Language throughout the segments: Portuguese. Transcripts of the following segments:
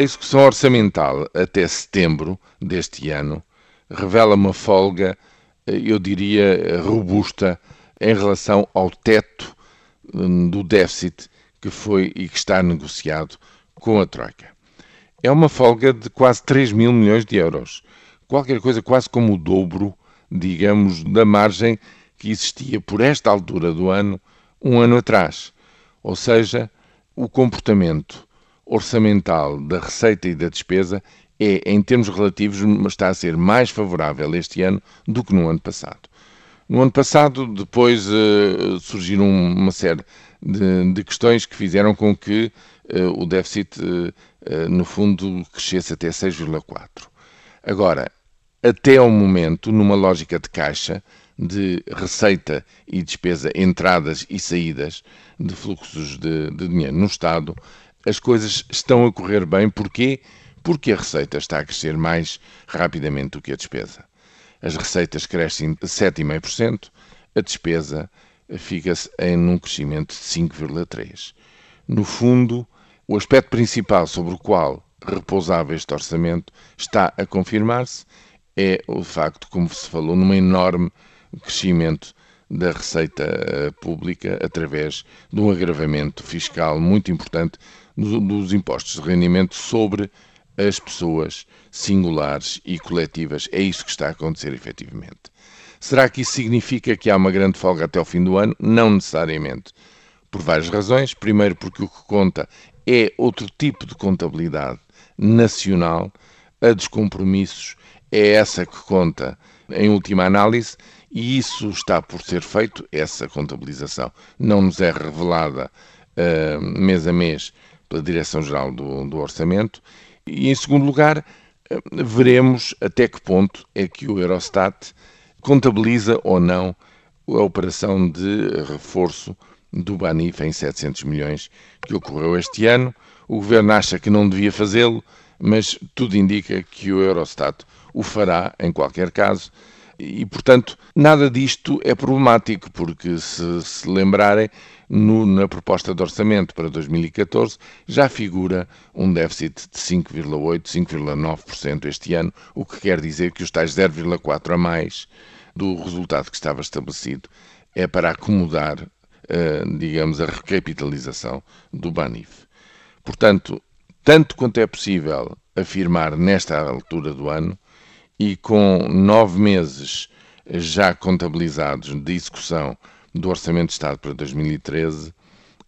A execução orçamental até setembro deste ano revela uma folga, eu diria, robusta em relação ao teto hum, do déficit que foi e que está negociado com a Troika. É uma folga de quase 3 mil milhões de euros, qualquer coisa quase como o dobro, digamos, da margem que existia por esta altura do ano, um ano atrás. Ou seja, o comportamento orçamental da receita e da despesa é, em termos relativos, está a ser mais favorável este ano do que no ano passado. No ano passado, depois uh, surgiram uma série de, de, questões que fizeram com que uh, o déficit, uh, no fundo, crescesse até 6,4. Agora, até ao momento, numa lógica de caixa, de receita e despesa, entradas e saídas de fluxos de, de dinheiro no Estado, as coisas estão a correr bem. Porquê? Porque a receita está a crescer mais rapidamente do que a despesa. As receitas crescem de 7,5%, a despesa fica-se em um crescimento de 5,3%. No fundo, o aspecto principal sobre o qual repousava este orçamento está a confirmar-se, é o facto, como se falou, num enorme crescimento da receita eh, pública através de um agravamento fiscal muito importante dos impostos de rendimento sobre as pessoas singulares e coletivas. É isso que está a acontecer efetivamente. Será que isso significa que há uma grande folga até ao fim do ano? Não necessariamente. Por várias razões. Primeiro, porque o que conta é outro tipo de contabilidade nacional. A dos compromissos é essa que conta em última análise e isso está por ser feito, essa contabilização não nos é revelada uh, mês a mês pela Direção-Geral do, do, Orçamento. E, em segundo lugar, uh, veremos até que ponto é que o Eurostat contabiliza ou não a operação de reforço do Banif em 700 milhões que ocorreu este ano. O Governo acha que não devia fazê-lo, mas tudo indica que o Eurostat o fará em qualquer caso e, portanto, nada disto é problemático, porque se se lembrarem, no, na proposta de orçamento para 2014 já figura um déficit de 5,8%, 5,9% este ano, o que quer dizer que os tais 0,4% a mais do resultado que estava estabelecido é para acomodar, uh, digamos, a recapitalização do Banif. Portanto, tanto quanto é possível afirmar nesta altura do ano, e com nove meses já contabilizados de execução do Orçamento de Estado para 2013,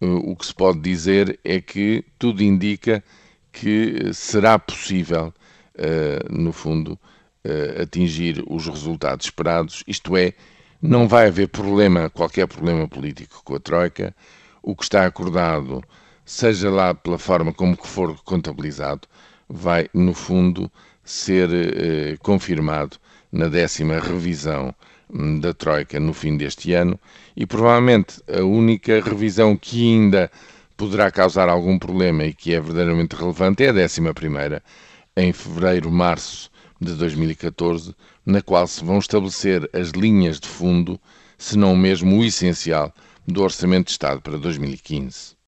eh, o que se pode dizer é que tudo indica que será possível, eh, no fundo, eh, atingir os resultados esperados, isto é, não vai haver problema, qualquer problema político com a Troika. O que está acordado, seja lá pela forma como que for contabilizado, vai, no fundo, ser eh, confirmado na décima revisão hum, da Troika no fim deste ano e provavelmente a única revisão que ainda poderá causar algum problema e que é verdadeiramente relevante é a décima primeira, em fevereiro-março de 2014, na qual se vão estabelecer as linhas de fundo, se não mesmo o essencial, do Orçamento de Estado para 2015.